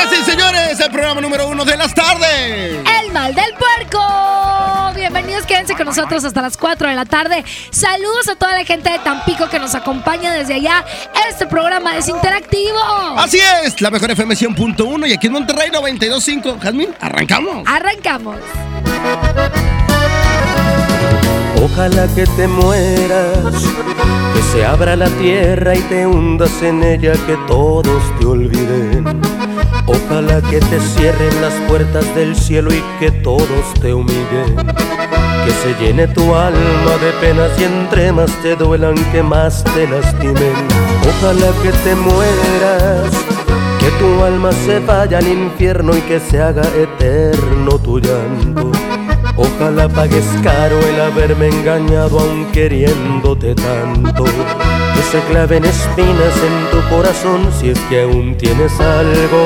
Señoras y señores, al programa número uno de las tardes. El mal del puerco. Bienvenidos, quédense con nosotros hasta las 4 de la tarde. Saludos a toda la gente de Tampico que nos acompaña desde allá. Este programa es interactivo. Así es, la mejor FM 100.1 y aquí en Monterrey 92.5. Jazmín, arrancamos. Arrancamos. Ojalá que te mueras, que se abra la tierra y te hundas en ella, que todos te olviden. Ojalá que te cierren las puertas del cielo y que todos te humillen. Que se llene tu alma de penas y entre más te duelan, que más te lastimen. Ojalá que te mueras, que tu alma se vaya al infierno y que se haga eterno tu llanto. Ojalá pagues caro el haberme engañado aun queriéndote tanto. Que se claven espinas en tu corazón si es que aún tienes algo.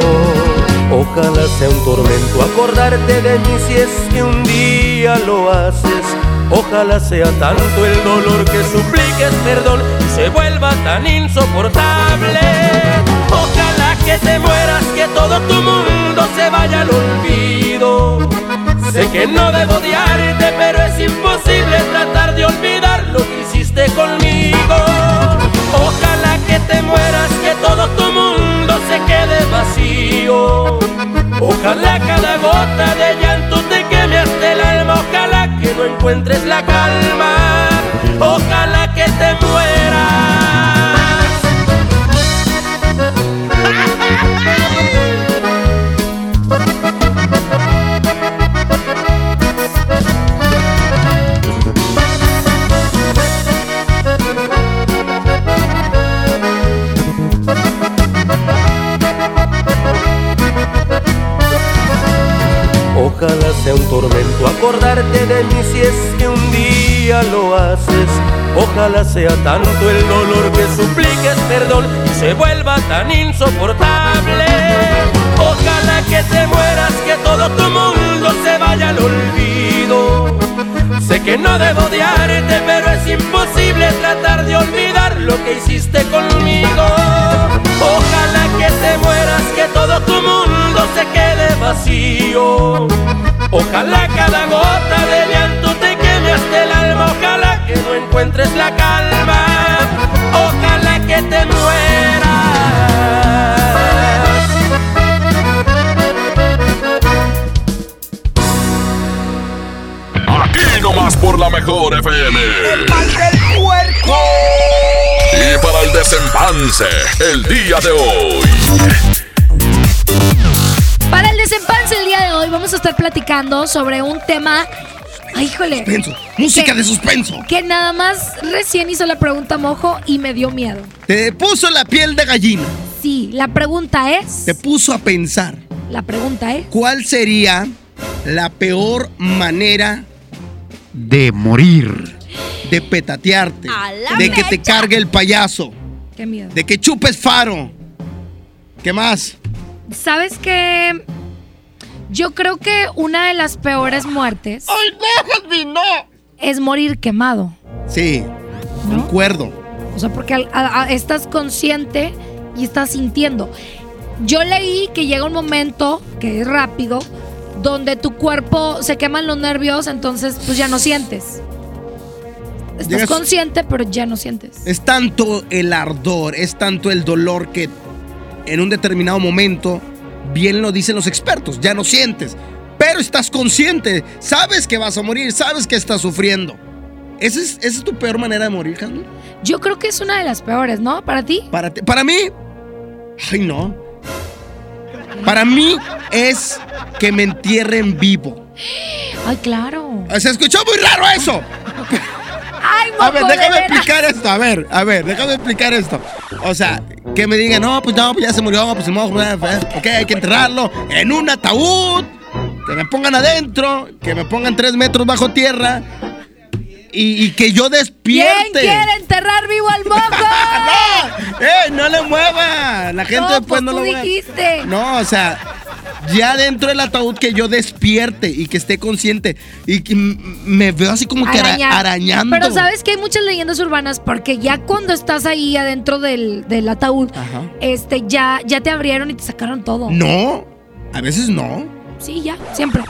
Ojalá sea un tormento acordarte de mí si es que un día lo haces. Ojalá sea tanto el dolor que supliques perdón y se vuelva tan insoportable. Ojalá que te mueras, que todo tu mundo se vaya al olvido. Sé que no debo odiarte, pero es imposible tratar de olvidar lo que hiciste conmigo. Ojalá que te mueras, que todo tu mundo se quede vacío. Ojalá cada gota de llanto te queme hasta el alma. Ojalá que no encuentres la calma. Ojalá que te Ojalá tormento acordarte de mí si es que un día lo haces. Ojalá sea tanto el dolor que supliques perdón y se vuelva tan insoportable. Ojalá que te mueras, que todo tu mundo se vaya al olvido. Sé que no debo odiarte, pero es imposible tratar de olvidar lo que hiciste conmigo. Ojalá que te mueras, que todo tu mundo se quede vacío. Ojalá cada gota de llanto te queme hasta el alma. Ojalá que no encuentres la calma. Ojalá que te mueras. Aquí nomás por la mejor FM. El mal del puerco. Y para el desempanse, el día de hoy. El día de hoy vamos a estar platicando sobre un tema. Ay, híjole. Suspenso. Música Que- de suspenso. Que nada más recién hizo la pregunta mojo y me dio miedo. Te puso la piel de gallina. Sí, la pregunta es. Te puso a pensar. La pregunta es. ¿Cuál sería la peor manera de morir? De petatearte. A la De que te cargue el payaso. Qué miedo. De que chupes faro. ¿Qué más? ¿Sabes qué? Yo creo que una de las peores muertes ¡Ay, déjame, no! es morir quemado. Sí, ¿No? concuerdo. O sea, porque al- a- a- estás consciente y estás sintiendo. Yo leí que llega un momento, que es rápido, donde tu cuerpo se queman los nervios, entonces pues ya no sientes. Estás Llegas- consciente, pero ya no sientes. Es tanto el ardor, es tanto el dolor que en un determinado momento, bien lo dicen los expertos, ya no sientes, pero estás consciente, sabes que vas a morir, sabes que estás sufriendo. ¿Esa es, esa es tu peor manera de morir, Jasmine? Yo creo que es una de las peores, ¿no? Para ti. Para, ti- para mí, ay no. Para mí es que me entierren vivo. Ay, claro. Se escuchó muy raro eso. Ay, A ver, déjame explicar esto. A ver, a ver, déjame explicar esto. O sea, que me digan, no, pues no, pues ya se murió, pues se murió, ok, hay que enterrarlo en un ataúd, que me pongan adentro, que me pongan tres metros bajo tierra y, y que yo ¿Quién despierte. quiere enterrar vivo al moco? ¡No! ¡Eh, no le mueva! La gente No, después pues no tú lo mueve. dijiste. No, o sea, ya dentro del ataúd que yo despierte y que esté consciente y que me veo así como que ara- arañando. Pero sabes que hay muchas leyendas urbanas porque ya cuando estás ahí adentro del, del ataúd, Ajá. este, ya, ya te abrieron y te sacaron todo. No, a veces no. Sí, ya, siempre.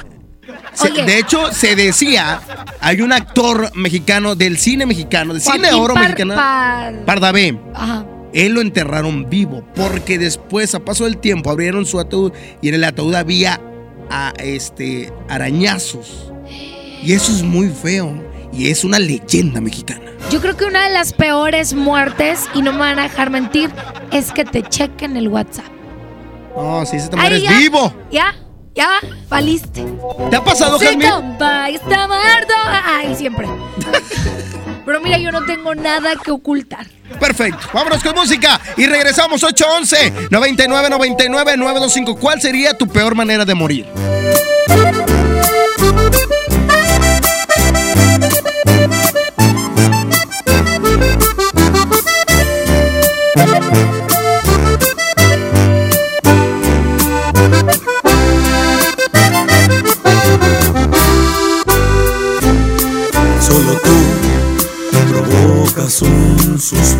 Se- de hecho, se decía, hay un actor mexicano del cine mexicano, del cine Joaquín oro Par- mexicano, Par- Pardavé. Ajá. Él lo enterraron vivo porque después, a paso del tiempo, abrieron su ataúd y en el ataúd había a, este, arañazos. Y eso es muy feo. Y es una leyenda mexicana. Yo creo que una de las peores muertes, y no me van a dejar mentir, es que te chequen el WhatsApp. No, si se te mueres vivo. Ya, ya, valiste. ¿Te ha pasado, Sí, Jasmine? compa, está muerto. Ay, siempre. Pero mira, yo no tengo nada que ocultar. Perfecto. Vámonos con música y regresamos 811 99 99 925. ¿Cuál sería tu peor manera de morir?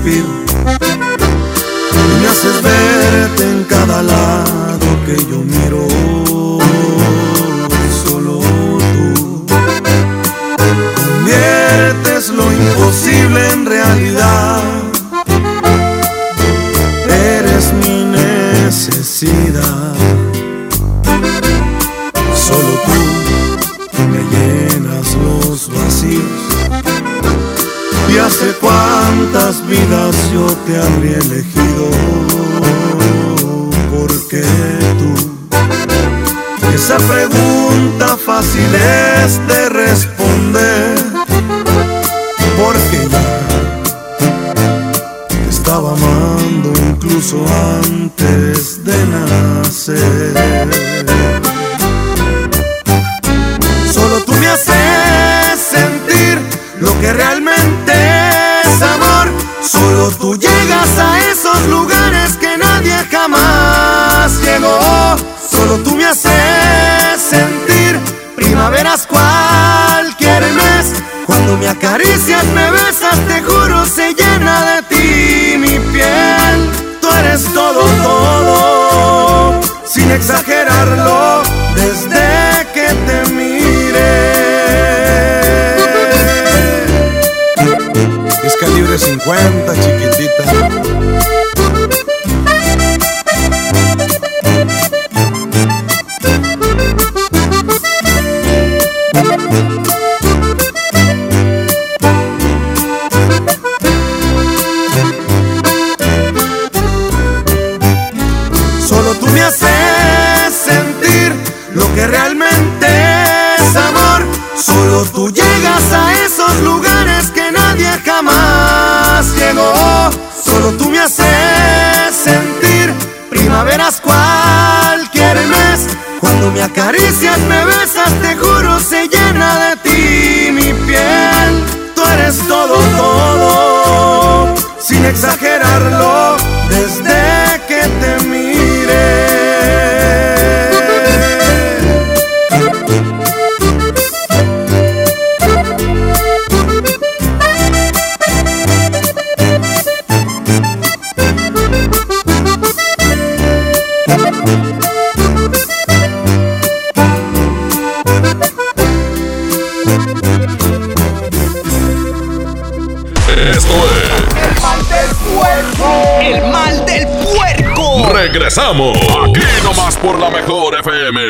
Y me haces verte en cada lado que yo miro. Regresamos. Aquí nomás por la mejor FM.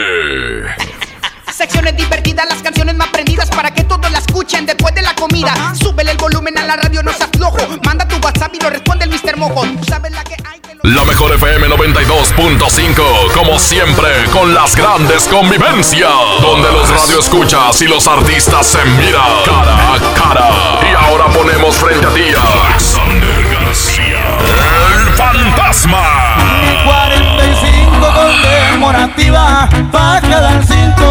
Secciones divertidas, las canciones más prendidas para que todos la escuchen después de la comida. Súbele el volumen a la radio, no seas flojo. Manda tu WhatsApp y lo responde el Mr. Mojo. Tú sabes la que hay. te lo- La mejor FM 92.5, como siempre, con las grandes convivencias, donde los radioescuchas y los artistas se miran cara a cara. Y ahora ponemos frente a ti a Alexander García, el fantasma. 45 conmemorativa para cada cinco.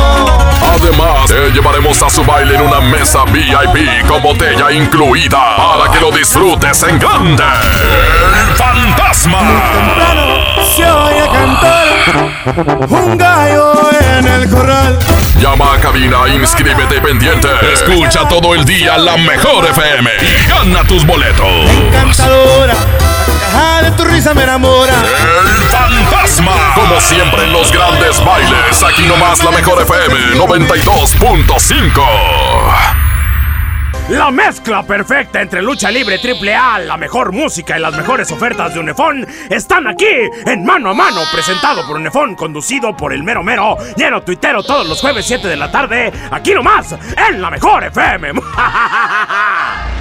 Además, te llevaremos a su baile en una mesa VIP con botella incluida para que lo disfrutes en grande. El fantasma. Se oye cantar un gallo en el corral. Llama a cabina, inscríbete pendiente. Escucha todo el día la mejor FM y gana tus boletos. Encantadora, caja de tu risa me enamora. El fantasma. Como siempre en los grandes bailes, aquí nomás la mejor FM 92.5. La mezcla perfecta entre lucha libre triple A, la mejor música y las mejores ofertas de Unefón están aquí en Mano a Mano, presentado por Unefón, conducido por el mero mero, lleno tuitero todos los jueves 7 de la tarde, aquí nomás, en la mejor FM.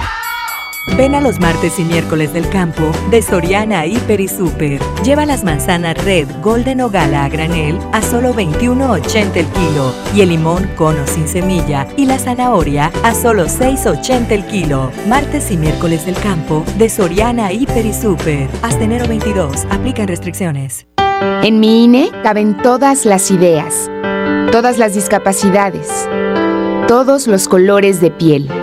Ven a los martes y miércoles del campo de Soriana Hiper y Super. Lleva las manzanas Red, Golden o Gala a granel a solo 21.80 el kilo y el limón cono sin semilla y la zanahoria a solo 6.80 el kilo. Martes y miércoles del campo de Soriana Hiper y Super. Hasta enero 22. Aplican restricciones. En mi INE caben todas las ideas, todas las discapacidades, todos los colores de piel.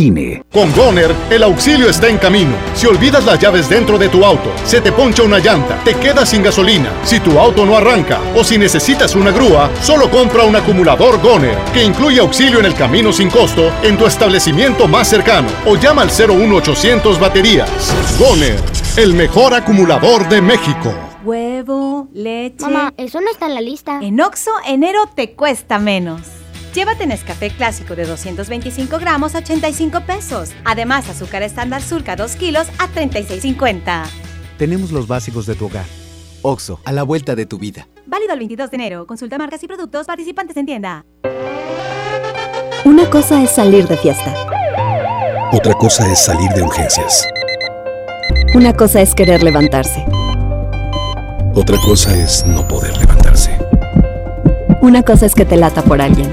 INE. Con Goner, el auxilio está en camino. Si olvidas las llaves dentro de tu auto, se te poncha una llanta, te quedas sin gasolina, si tu auto no arranca o si necesitas una grúa, solo compra un acumulador Goner, que incluye auxilio en el camino sin costo en tu establecimiento más cercano o llama al 01800 baterías. Goner, el mejor acumulador de México. Huevo, leche. Mamá, eso no está en la lista. En Oxo, enero te cuesta menos. Llévate Nescafé clásico de 225 gramos a 85 pesos. Además, azúcar estándar surca 2 kilos a 36,50. Tenemos los básicos de tu hogar. Oxo, a la vuelta de tu vida. Válido el 22 de enero. Consulta marcas y productos participantes en tienda. Una cosa es salir de fiesta. Otra cosa es salir de urgencias. Una cosa es querer levantarse. Otra cosa es no poder levantarse. Una cosa es que te lata por alguien.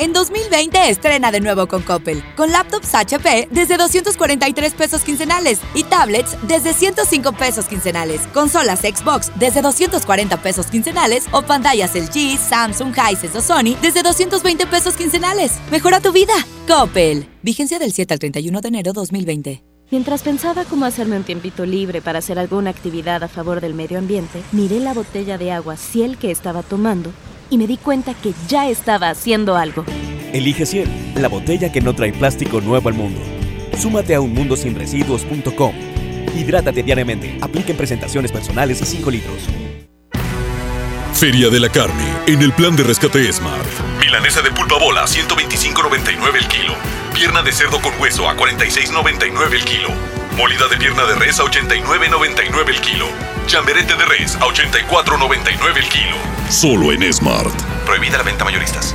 En 2020 estrena de nuevo con Coppel, con laptops HP desde 243 pesos quincenales y tablets desde 105 pesos quincenales, consolas Xbox desde 240 pesos quincenales o pantallas LG, Samsung, Hisense o Sony desde 220 pesos quincenales. Mejora tu vida. Coppel. Vigencia del 7 al 31 de enero 2020. Mientras pensaba cómo hacerme un tiempito libre para hacer alguna actividad a favor del medio ambiente, miré la botella de agua Ciel que estaba tomando y me di cuenta que ya estaba haciendo algo. Elige Ciel, la botella que no trae plástico nuevo al mundo. Súmate a unmundosinresiduos.com. Hidrátate diariamente. Apliquen presentaciones personales y 5 litros. Feria de la Carne, en el plan de rescate Smart. Milanesa de pulpa bola, 125.99 el kilo. Pierna de cerdo con hueso a 46.99 el kilo. Molida de pierna de res a 89.99 el kilo. Chamberete de res a 84.99 el kilo. Solo en Smart. Prohibida la venta mayoristas.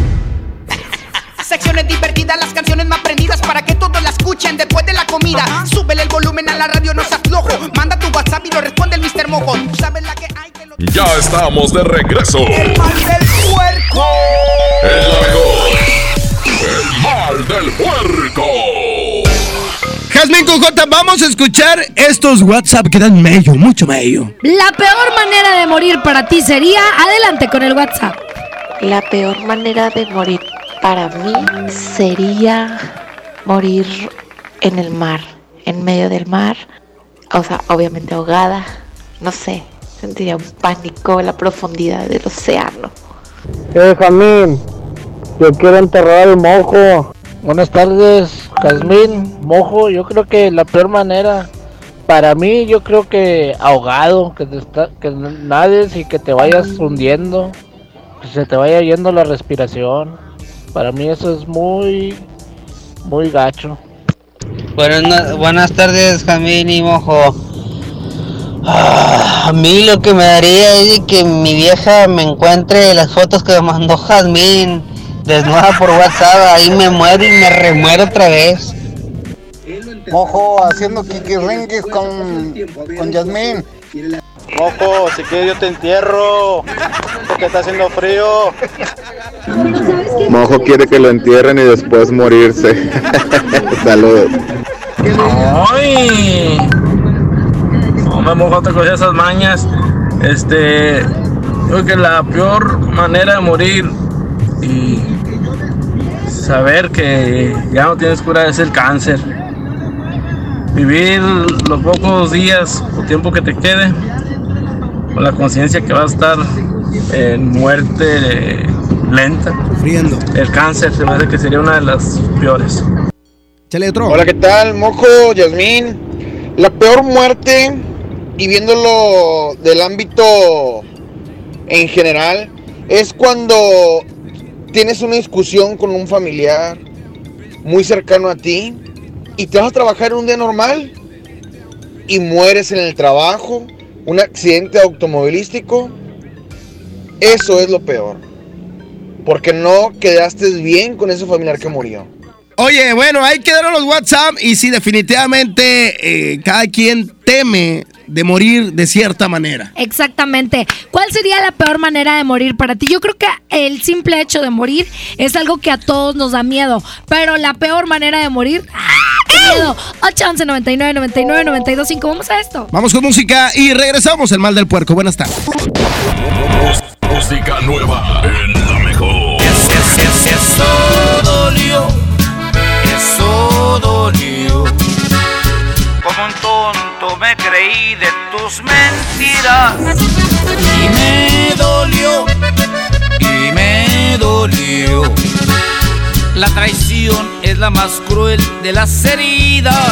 Secciones divertidas, las canciones más prendidas para que todos la escuchen después de la comida. la radio no se aflojo. Manda tu WhatsApp y lo responde el Mr. Mojo. Tú sabes la que hay que lo... Ya estamos de regreso. El mal del puerco. El mejor. El mal del puerco. Jazmín con J, vamos a escuchar estos WhatsApp que dan mello, mucho mello. La peor manera de morir para ti sería. Adelante con el WhatsApp. La peor manera de morir para mí sería morir en el mar, en medio del mar, o sea, obviamente ahogada, no sé, sentiría un pánico en la profundidad del océano. Eh, Jamín, yo quiero enterrar al mojo. Buenas tardes, Jazmín, mojo. Yo creo que la peor manera, para mí, yo creo que ahogado, que, te está- que nades y que te vayas hundiendo, que se te vaya yendo la respiración. Para mí eso es muy, muy gacho. Buenas, no- buenas tardes, Jamín y Mojo. Ah, a mí lo que me daría es de que mi vieja me encuentre las fotos que me mandó Jazmín desnuda por WhatsApp. Ahí me muero y me remuero otra vez. Mojo haciendo kikirringuis con, con Yasmín. Mojo, si quieres yo te entierro. Porque está haciendo frío. Mojo quiere que lo entierren y después morirse. Saludos. ¡Ay! No me mojo te con esas mañas. Este. Creo que la peor manera de morir y saber que ya no tienes cura es el cáncer. Vivir los pocos días o tiempo que te quede con la conciencia que vas a estar en muerte eh, lenta. Sufriendo. El cáncer se me hace que sería una de las peores. Hola, ¿qué tal? Mojo, Yasmín. La peor muerte, y viéndolo del ámbito en general, es cuando tienes una discusión con un familiar muy cercano a ti y te vas a trabajar en un día normal y mueres en el trabajo, un accidente automovilístico. Eso es lo peor. Porque no quedaste bien con ese familiar que murió. Oye, bueno, ahí quedaron los WhatsApp y sí, definitivamente eh, cada quien teme de morir de cierta manera. Exactamente. ¿Cuál sería la peor manera de morir para ti? Yo creo que el simple hecho de morir es algo que a todos nos da miedo, pero la peor manera de morir, ¡ah! ¡Qué miedo! 811 99 99 92 5. Vamos a esto. Vamos con música y regresamos. El mal del puerco. Buenas tardes. Música nueva en la mejor. Eso dolió, eso dolió. Como un tonto me creí de tus mentiras. Y me dolió, y me dolió. La traición es la más cruel de las heridas.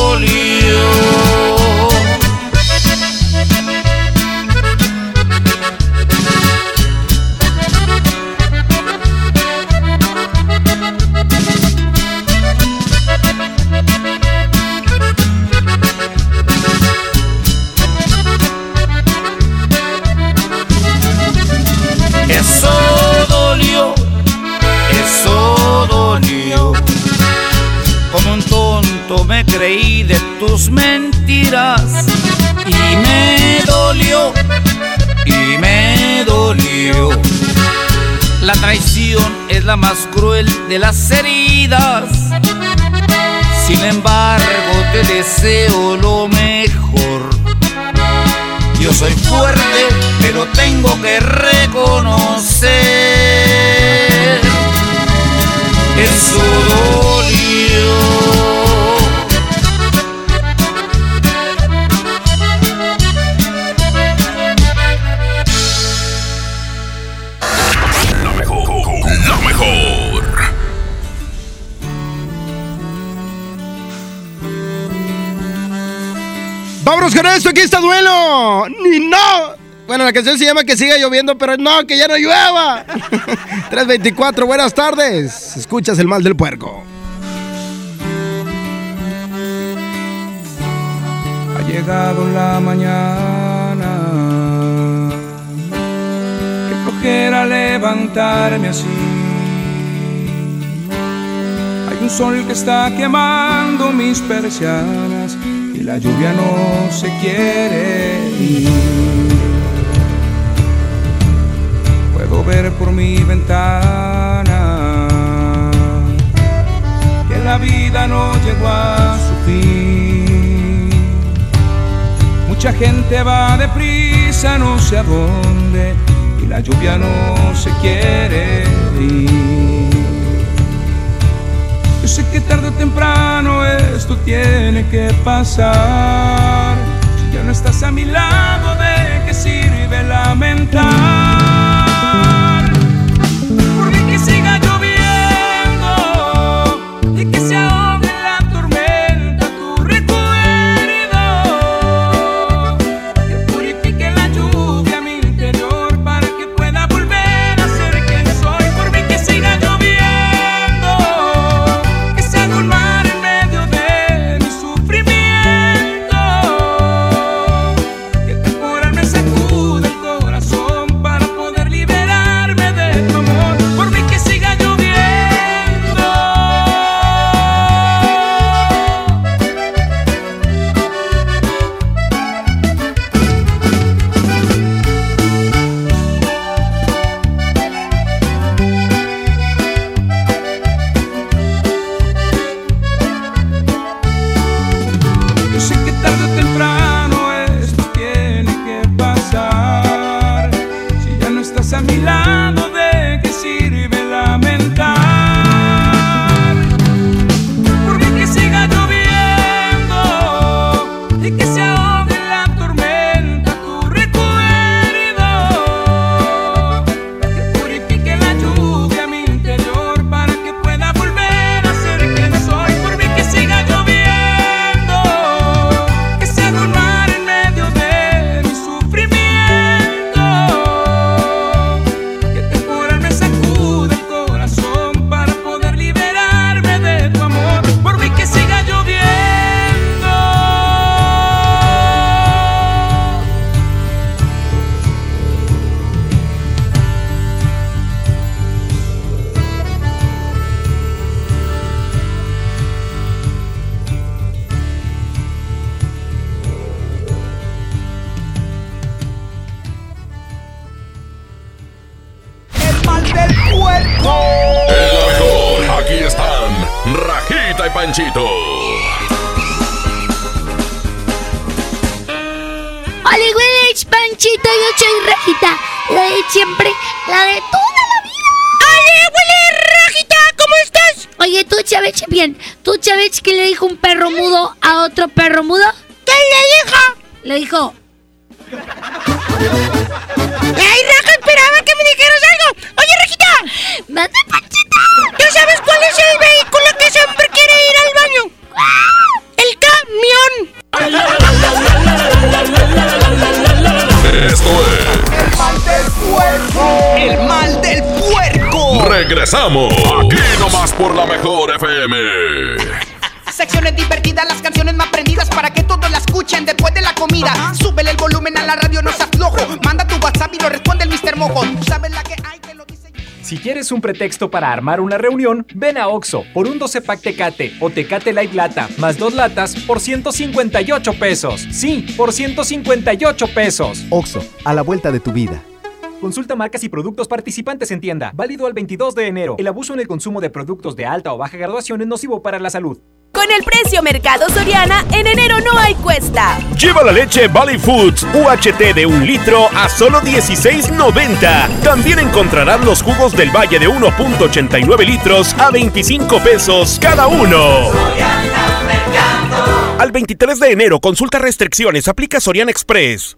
Lo mejor. Yo soy fuerte, pero tengo que reconocer. Bueno, la canción se llama Que siga lloviendo, pero no, que ya no llueva. 324, buenas tardes. Escuchas el mal del puerco. Ha llegado la mañana. Qué flojera levantarme así. Hay un sol que está quemando mis persianas y la lluvia no se quiere ir. Ver por mi ventana que la vida no llegó a su fin. Mucha gente va deprisa, no sé a dónde, y la lluvia no se quiere ir. Yo sé que tarde o temprano esto tiene que pasar. Si ya no estás a mi lado, ¿de qué sirve lamentar? Regresamos. Aquí nomás por la mejor FM. Secciones divertidas, las canciones más prendidas para que todos la escuchen después de la comida. Súbele el volumen a la radio, no se aflojo. Manda tu WhatsApp y lo responde el Mr. Mojo. Tú sabes la que hay, te lo dice. Si quieres un pretexto para armar una reunión, ven a Oxo por un 12 pack Tecate o Tecate Light Lata más dos latas por 158 pesos. Sí, por 158 pesos. Oxo, a la vuelta de tu vida. Consulta marcas y productos participantes en tienda. Válido al 22 de enero. El abuso en el consumo de productos de alta o baja graduación es nocivo para la salud. Con el precio Mercado Soriana, en enero no hay cuesta. Lleva la leche Valley Foods UHT de un litro a solo 16.90. También encontrarás los jugos del Valle de 1.89 litros a 25 pesos cada uno. Al 23 de enero, consulta restricciones, aplica Soriana Express.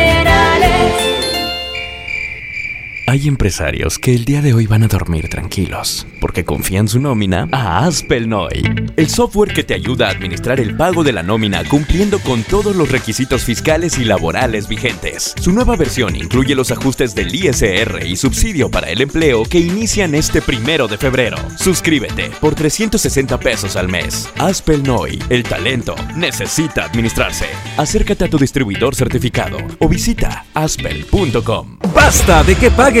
Hay empresarios que el día de hoy van a dormir tranquilos porque confían su nómina a Aspelnoy, el software que te ayuda a administrar el pago de la nómina cumpliendo con todos los requisitos fiscales y laborales vigentes. Su nueva versión incluye los ajustes del ISR y subsidio para el empleo que inician este primero de febrero. Suscríbete por 360 pesos al mes. Aspelnoy, el talento necesita administrarse. Acércate a tu distribuidor certificado o visita aspel.com. Basta de que pagues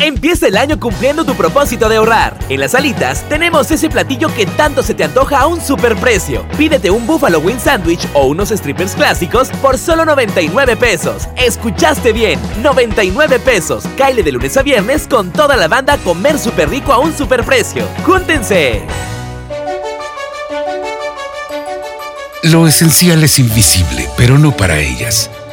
Empieza el año cumpliendo tu propósito de ahorrar. En las alitas tenemos ese platillo que tanto se te antoja a un superprecio. Pídete un Buffalo Wing Sandwich o unos strippers clásicos por solo 99 pesos. Escuchaste bien, 99 pesos. Caile de lunes a viernes con toda la banda comer súper rico a un superprecio. ¡Júntense! Lo esencial es invisible, pero no para ellas.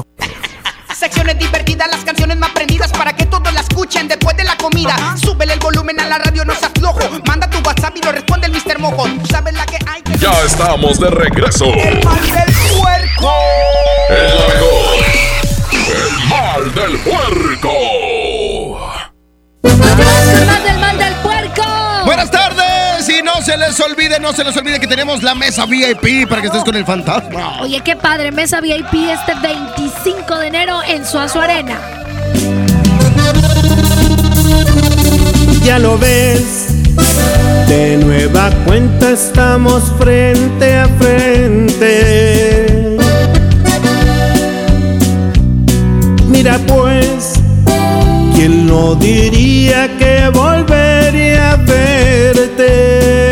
Secciones divertidas, las canciones más prendidas para que todos la escuchen después de la comida. Súbele el volumen a la radio, no se aflojo. Manda tu WhatsApp y lo responde el Mr. Mojo. Tú sabes la que hay que. Ya estamos de regreso. El mal del puerco. El mejor. El mal del puerco. ¡Más del mal del puerco! Buenas tardes se les olvide, no se les olvide que tenemos la mesa VIP para que estés con el fantasma. Oye, qué padre, mesa VIP este 25 de enero en Suazo Arena. Ya lo ves, de nueva cuenta estamos frente a frente. Mira pues, ¿quién no diría que volvería a verte?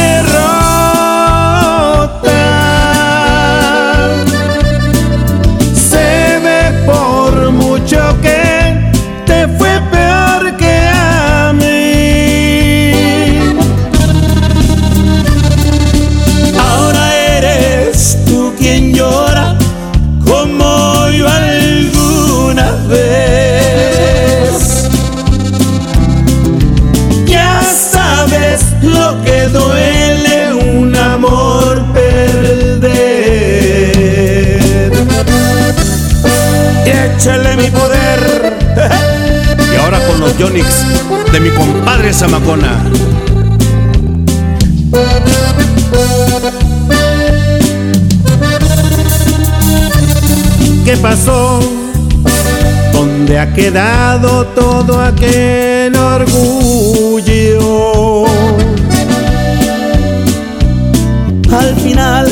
de mi compadre Zamacona. ¿Qué pasó? ¿Dónde ha quedado todo aquel orgullo? Al final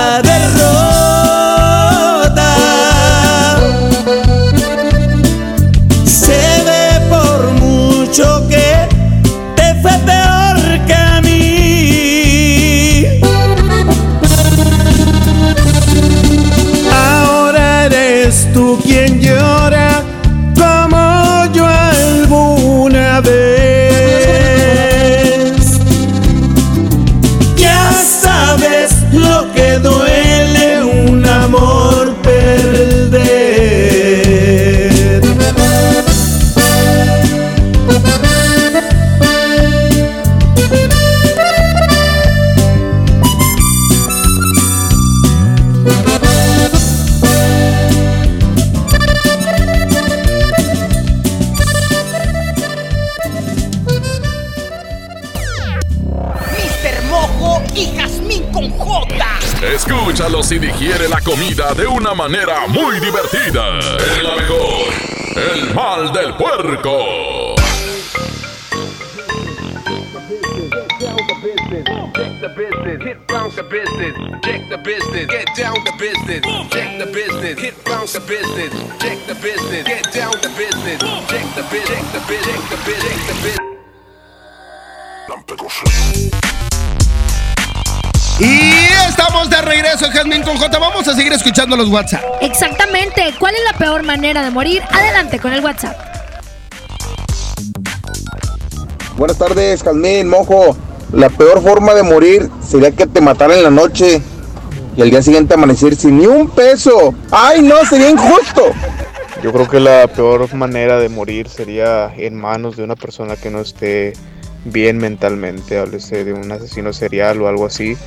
manera muy divertida. Es la mejor. El mal del puerco. Jazmín con J. Vamos a seguir escuchando los WhatsApp. Exactamente. ¿Cuál es la peor manera de morir? Adelante con el WhatsApp. Buenas tardes, Calmín, Mojo. La peor forma de morir sería que te mataran en la noche y al día siguiente amanecer sin ni un peso. ¡Ay, no! Sería injusto. Yo creo que la peor manera de morir sería en manos de una persona que no esté bien mentalmente, háblese de un asesino serial o algo así,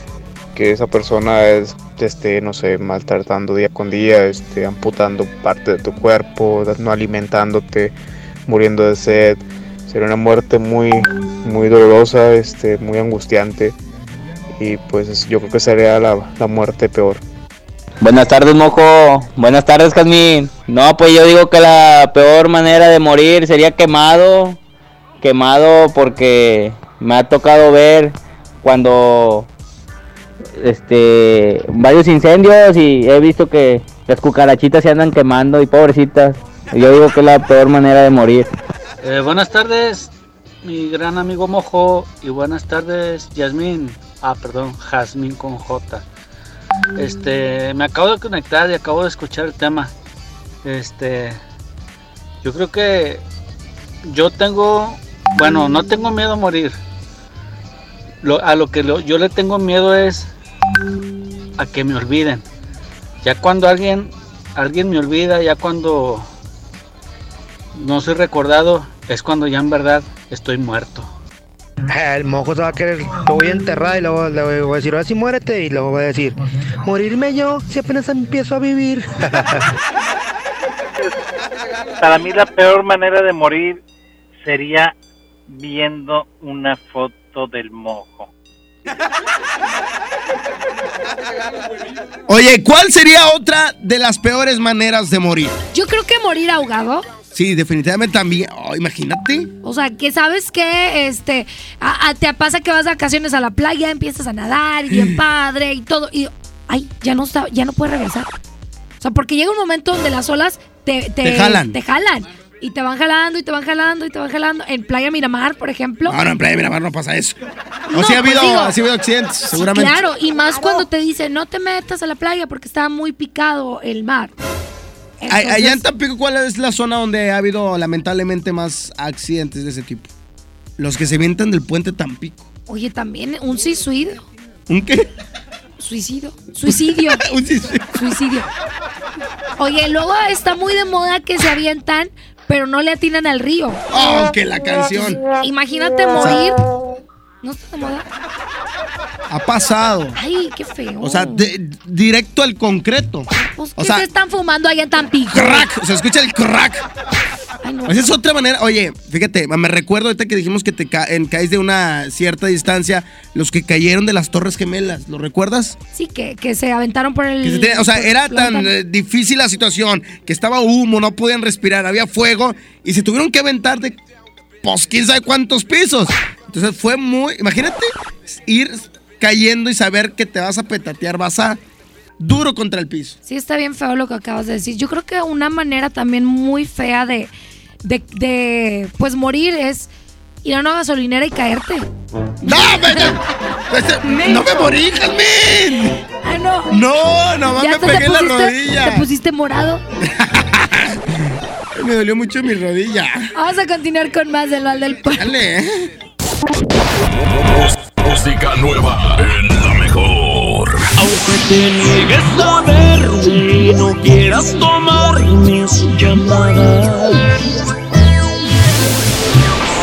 que esa persona es, esté, no sé, maltratando día con día, este, amputando parte de tu cuerpo, no alimentándote, muriendo de sed. Sería una muerte muy, muy dolorosa, este, muy angustiante. Y pues es- yo creo que sería la, la muerte peor. Buenas tardes, mojo. Buenas tardes, Jazmín. No, pues yo digo que la peor manera de morir sería quemado. Quemado porque me ha tocado ver cuando este varios incendios y he visto que las cucarachitas se andan quemando y pobrecitas. Yo digo que es la peor manera de morir. Eh, buenas tardes, mi gran amigo Mojo. Y buenas tardes, Yasmín. Ah, perdón, Jazmín con J. Este, me acabo de conectar y acabo de escuchar el tema. Este, yo creo que yo tengo, bueno, no tengo miedo a morir. Lo- a lo que yo le tengo miedo es a que me olviden. Ya cuando alguien, alguien me olvida, ya cuando no soy recordado, es cuando ya en verdad estoy muerto. El mojo se va a querer, lo voy a enterrar y luego le voy a decir, ahora sí muérete. Y luego voy a decir, morirme yo si apenas empiezo a vivir. Para mí la peor manera de morir sería viendo una foto del mojo. Oye, ¿cuál sería otra de las peores maneras de morir? Yo creo que morir ahogado. Sí, definitivamente también. Oh, imagínate. O sea, que sabes que este a- a- te pasa que vas de vacaciones a la playa, empiezas a nadar y bien padre y todo y ay, ya no está, ya no puedes regresar. O sea, porque llega un momento donde las olas te, Te jalan. te jalan. Y te van jalando y te van jalando y te van jalando. En Playa Miramar, por ejemplo. No, no, en Playa Miramar no pasa eso. O No, sí ha pues habido, digo- sí ha habido accidentes, Sí, seguramente. claro, y más cuando te dicen no te metas a la playa porque está muy picado el mar. Ay- Allá en Entonces- Tampico, ¿cuál es la zona donde ha habido lamentablemente más accidentes de ese tipo? Los que se vientan del puente Tampico. Oye, también un suicidio. ¿Un qué? Suicidio. Suicidio. Un suicidio. Suicidio. Oye, luego está muy de moda que se avientan, pero no le atinan al río. Oh, que la canción. Imagínate morir. ¿No está de moda? Ha pasado. Ay, qué feo. O sea, de- directo al concreto. Pues, o ¿qué sea, se están fumando allá en Tampico? crack. Se escucha el crack. Ay, no. Esa es otra manera. Oye, fíjate, me recuerdo ahorita que dijimos que te ca- en- caes de una cierta distancia. Los que cayeron de las Torres Gemelas, ¿lo recuerdas? Sí, que, que se aventaron por el. Que se tenía- o sea, por era la tan ventana. eh, difícil la situación que estaba humo, no podían respirar, había fuego y se tuvieron que aventar de, pues, quién sabe cuántos pisos. Entonces fue muy, imagínate ir cayendo y saber que te vas a petatear, vas a duro contra el piso. Sí, está bien feo lo que acabas de decir. Yo creo que una manera también muy fea de, de, de, pues morir es ir a una gasolinera y caerte. ¡No, me, no me morí, Jalmín! ¡Ah, no! No, nomás me pegué en la rodilla. Te pusiste morado. Me dolió mucho mi rodilla. Vamos a continuar con más del mal del pueblo. Dale. Música nueva en la mejor. Aunque te niegues a verme y no quieras tomar mis llamadas.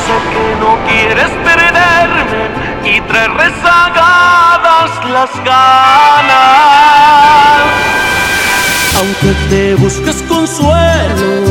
Sé que no quieres perderme y traer rezagadas las ganas. Aunque te busques consuelo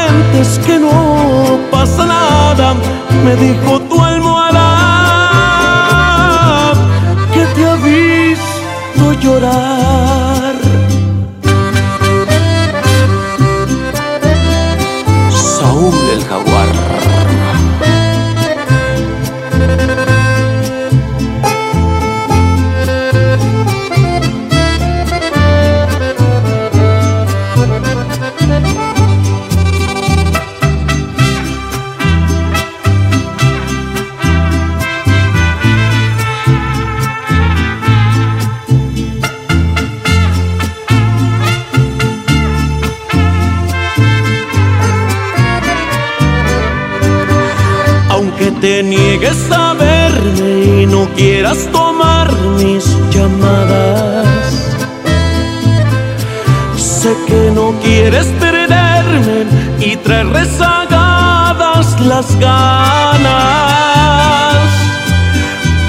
aparentes que no pasa nada, me dijo tu almohada que te ha visto llorar. Saúl el quieras tomar mis llamadas. Sé que no quieres perderme y traer rezagadas las ganas.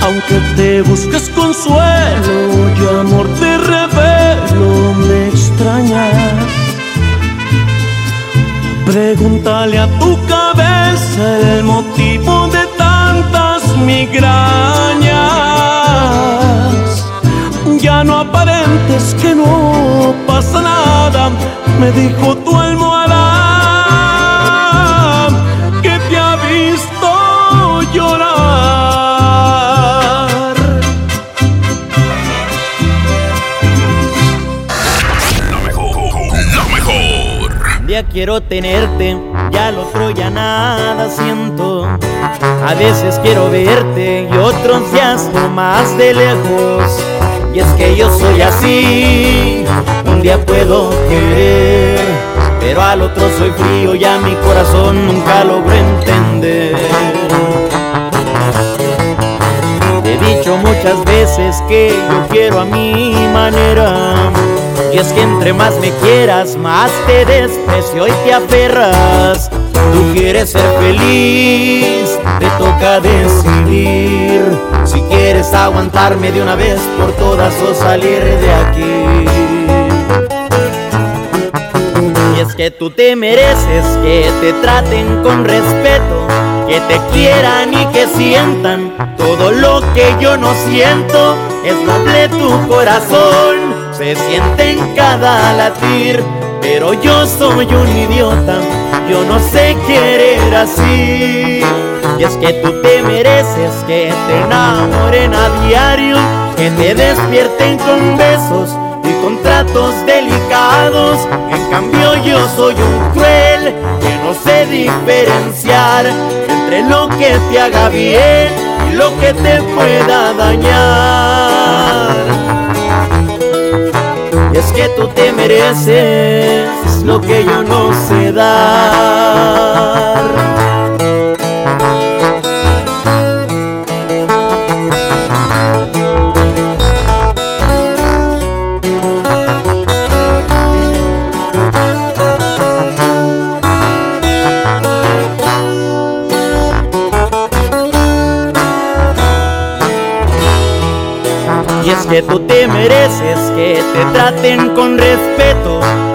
Aunque te busques consuelo y amor te revelo, me extrañas. Pregúntale a tu cabeza el motivo de tantas migrañas. Aparentes que no pasa nada, me dijo tu almohada que te ha visto llorar. La mejor. Un día quiero tenerte, ya al otro ya nada siento. A veces quiero verte y otros días no más de lejos. Y es que yo soy así, un día puedo querer, pero al otro soy frío y a mi corazón nunca logro entender. Te he dicho muchas veces que yo quiero a mi manera. Y es que entre más me quieras, más te desprecio y te aferras. Tú quieres ser feliz, te toca decidir. Si quieres aguantarme de una vez por todas o salir de aquí. Y es que tú te mereces que te traten con respeto, que te quieran y que sientan todo lo que yo no siento. Es noble tu corazón, se siente en cada latir, pero yo soy un idiota, yo no sé querer así. Y es que tú te mereces que te enamoren a diario, que te despierten con besos y con tratos delicados. En cambio yo soy un cruel que no sé diferenciar entre lo que te haga bien y lo que te pueda dañar. Y es que tú te mereces lo que yo no sé dar. Y es que tú te mereces que te traten con respeto,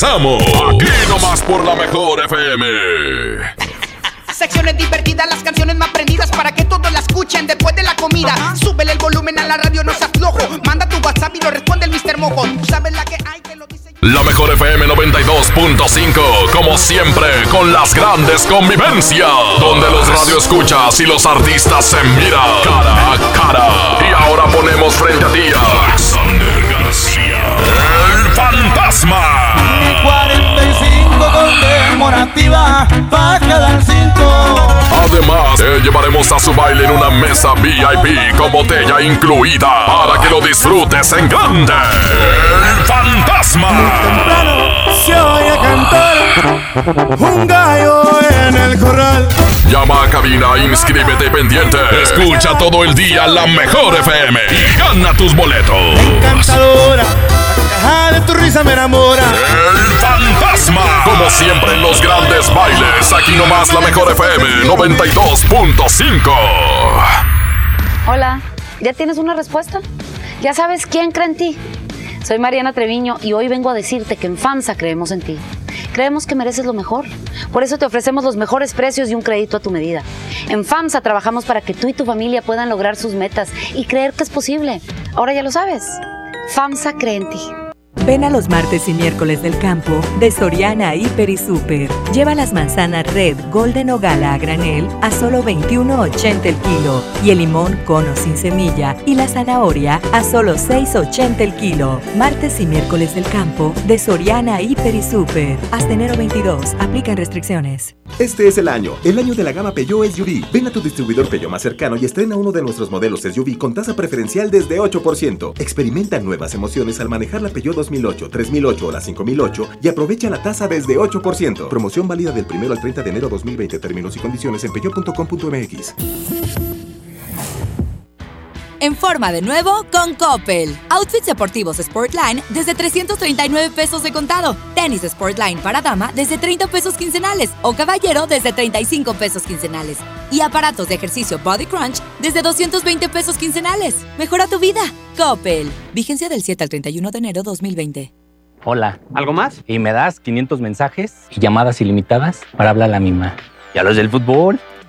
Regresamos. Aquí nomás por la mejor FM. Secciones divertidas, las canciones más prendidas para que todos la escuchen después de la comida. Súbele el volumen a la radio, no seas flojo. Manda tu WhatsApp y lo responde el Mr. Mojo. Tú sabes la que hay que lo dice. La mejor FM 92.5, como siempre, con las grandes convivencias, donde los radioescuchas y los artistas se miran cara a cara. Y ahora ponemos frente a ti a Alexander García, el fantasma. 45 conmemorativa pa' cada cinto. Además, te llevaremos a su baile en una mesa VIP con botella incluida para que lo disfrutes en grande. El fantasma. Se oye cantar un gallo en el corral. Llama a cabina, inscríbete pendiente. Escucha todo el día la mejor FM y gana tus boletos. Encantadora, la caja de tu risa me enamora. El fantasma. Como siempre en los grandes bailes, aquí nomás la mejor FM 92.5. Hola, ¿ya tienes una respuesta? ¿Ya sabes quién cree en ti? Soy Mariana Treviño y hoy vengo a decirte que en FAMSA creemos en ti. Creemos que mereces lo mejor. Por eso te ofrecemos los mejores precios y un crédito a tu medida. En FAMSA trabajamos para que tú y tu familia puedan lograr sus metas y creer que es posible. Ahora ya lo sabes. FAMSA cree en ti. Ven a los martes y miércoles del campo de Soriana Hiper y Super. Lleva las manzanas Red, Golden o Gala a granel a solo 21.80 el kilo y el limón cono sin semilla y la zanahoria a solo 6.80 el kilo. Martes y miércoles del campo de Soriana Hiper y Super. Hasta enero 22. Aplican restricciones. Este es el año, el año de la gama Peugeot SUV. Ven a tu distribuidor Peugeot más cercano y estrena uno de nuestros modelos SUV con tasa preferencial desde 8%. Experimenta nuevas emociones al manejar la Peugeot 2008, 3008 o la 5008 y aprovecha la tasa desde 8%. Promoción válida del 1 al 30 de enero 2020. Términos y condiciones en peugeot.com.mx. En forma de nuevo con Coppel. Outfits deportivos Sportline desde 339 pesos de contado. Tenis Sportline para dama desde 30 pesos quincenales o caballero desde 35 pesos quincenales. Y aparatos de ejercicio Body Crunch desde 220 pesos quincenales. Mejora tu vida. Coppel. Vigencia del 7 al 31 de enero 2020. Hola. ¿Algo más? Y me das 500 mensajes y llamadas ilimitadas para hablar a la misma. ¿Y a los del fútbol?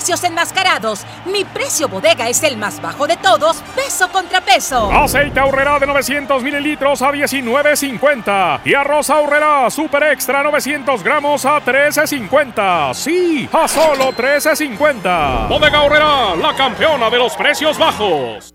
precios enmascarados. Mi precio bodega es el más bajo de todos, peso contra peso. Aceite ahorrera de 900 mililitros a 19.50. Y arroz ahorrera super extra 900 gramos a 13.50. Sí, a solo 13.50. Bodega ahorrera, la campeona de los precios bajos.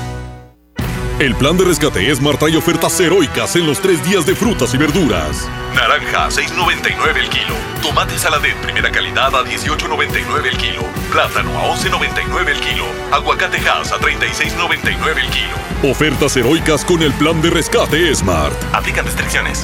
El plan de rescate Smart trae ofertas heroicas en los tres días de frutas y verduras. Naranja, 6.99 el kilo. Tomate saladet primera calidad a 18.99 el kilo. Plátano a 11.99 el kilo. Aguacate Hass a 36.99 el kilo. Ofertas heroicas con el plan de rescate Smart. Aplican restricciones.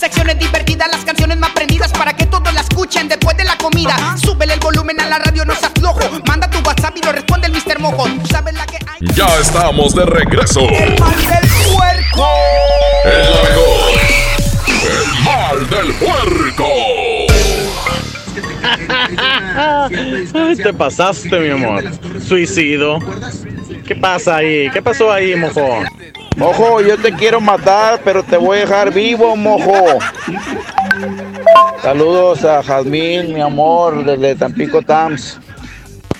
Secciones divertidas, las canciones más prendidas para que todos la escuchen después de la comida. Súbele el volumen a la radio, no seas flojo. Manda tu WhatsApp y lo responde el Mr. Mojo. Sabes la que hay. Ya estamos de regreso. El mal del puerco. El mejor. El mal del puerco. Ay, te pasaste, mi amor. Suicido. ¿Qué pasa ahí? ¿Qué pasó ahí, mojo? Mojo, yo te quiero matar, pero te voy a dejar vivo, mojo. Saludos a Jazmín, mi amor, desde Tampico Tams.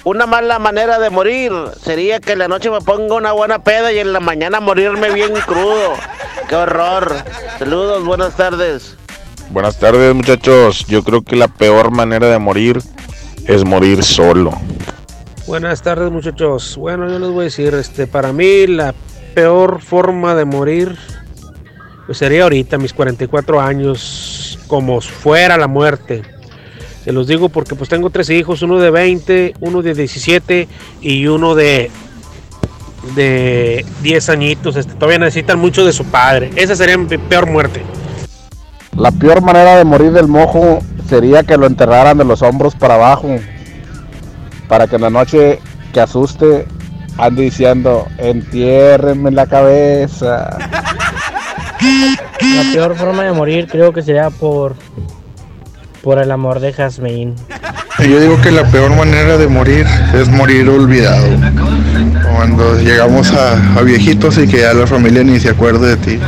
Una mala manera de morir sería que en la noche me ponga una buena peda y en la mañana morirme bien crudo. ¡Qué horror! Saludos, buenas tardes. Buenas tardes, muchachos. Yo creo que la peor manera de morir es morir solo. Buenas tardes muchachos. Bueno, yo les voy a decir, este, para mí la peor forma de morir pues sería ahorita, mis 44 años, como fuera la muerte. Se los digo porque pues tengo tres hijos, uno de 20, uno de 17 y uno de de 10 añitos. Este, todavía necesitan mucho de su padre. Esa sería mi peor muerte. La peor manera de morir del mojo sería que lo enterraran de los hombros para abajo. Para que en la noche que asuste ande diciendo, entiérrenme la cabeza. La peor forma de morir creo que sería por por el amor de Jazmín. Yo digo que la peor manera de morir es morir olvidado. Cuando llegamos a, a viejitos y que ya la familia ni se acuerde de ti.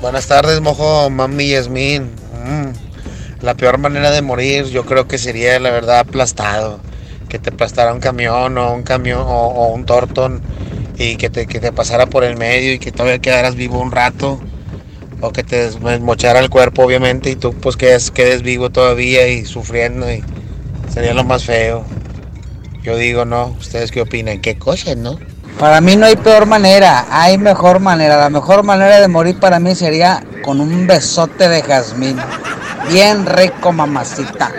Buenas tardes, mojo, mami Yasmín. Mm, La peor manera de morir yo creo que sería la verdad aplastado. Que te aplastara un camión o un camión o, un tortón y que te, que te pasara por el medio y que todavía quedaras vivo un rato. o que te desmochara el cuerpo, obviamente, y tú pues quedes, quedes vivo todavía y sufriendo, y sería lo más feo. Yo digo, no, ¿ustedes qué opinan? ¿Qué cosas, no? Para mí no hay peor manera, hay mejor manera. La mejor manera de morir para mí sería con un besote de jazmín. Bien rico, mamacita.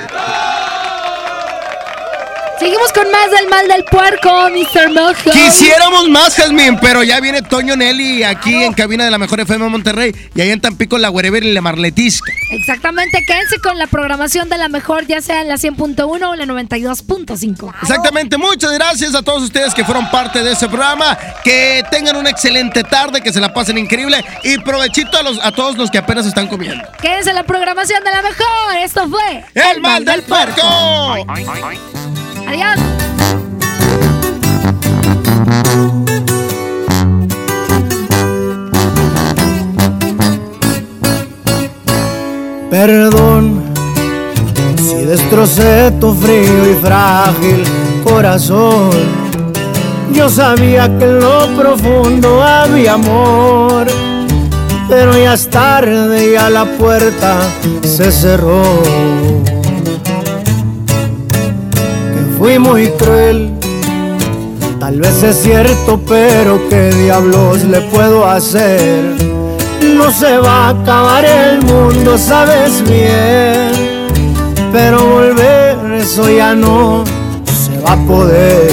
Seguimos con más del mal del puerco, Mr. Mojo. Quisiéramos más, Jasmine, pero ya viene Toño Nelly aquí en cabina de la Mejor FM Monterrey y ahí en Tampico la Wherever y la Marletisca. Exactamente, quédense con la programación de la mejor, ya sea en la 100.1 o en la 92.5. Exactamente, muchas gracias a todos ustedes que fueron parte de ese programa. Que tengan una excelente tarde, que se la pasen increíble y provechito a, los, a todos los que apenas están comiendo. Quédense en la programación de la mejor. Esto fue El, mal del puerco. Adiós. Perdón si destrocé tu frío y frágil corazón. Yo sabía que en lo profundo había amor, pero ya es tarde y a la puerta se cerró. Fui muy cruel, tal vez es cierto, pero qué diablos le puedo hacer no se va a acabar el mundo, sabes bien. Pero volver, eso ya no se va a poder.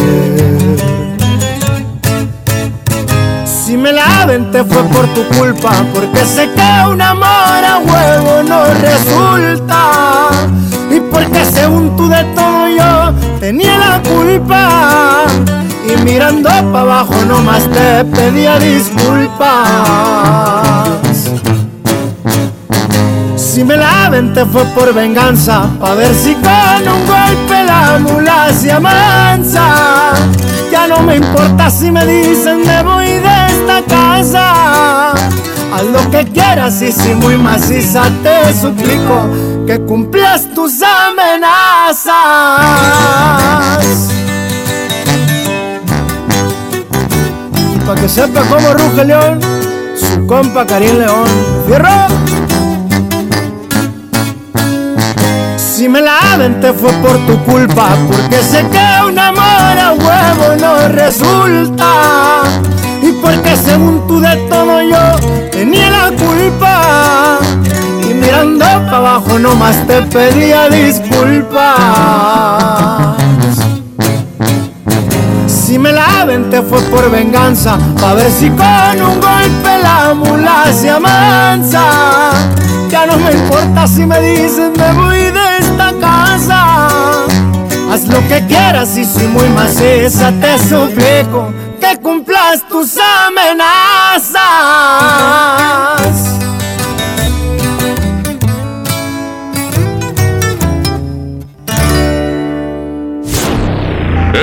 Si me la te fue por tu culpa, porque sé que un amor a huevo no resulta. Porque según tú de todo yo tenía la culpa. Y mirando para abajo nomás te pedía disculpas. Si me la te fue por venganza, pa' ver si con un golpe la mula se amansa. Ya no me importa si me dicen me voy de esta casa. Haz lo que quieras y si muy maciza te suplico que cumplas tus amenazas. Y pa' que sepa cómo ruge león, su compa Karim León. ¡Fierro! Si me la te fue por tu culpa, porque sé que un amor a huevo no resulta. Y porque según tú de todo yo tenía la culpa. Y mirando para abajo nomás te pedía disculpas. Si me la te fue por venganza, pa' ver si con un golpe la mula se amansa. Ya no me importa si me dicen me voy de esta casa. Haz lo que quieras y si muy maciza te suplico que cumplas tus amenazas.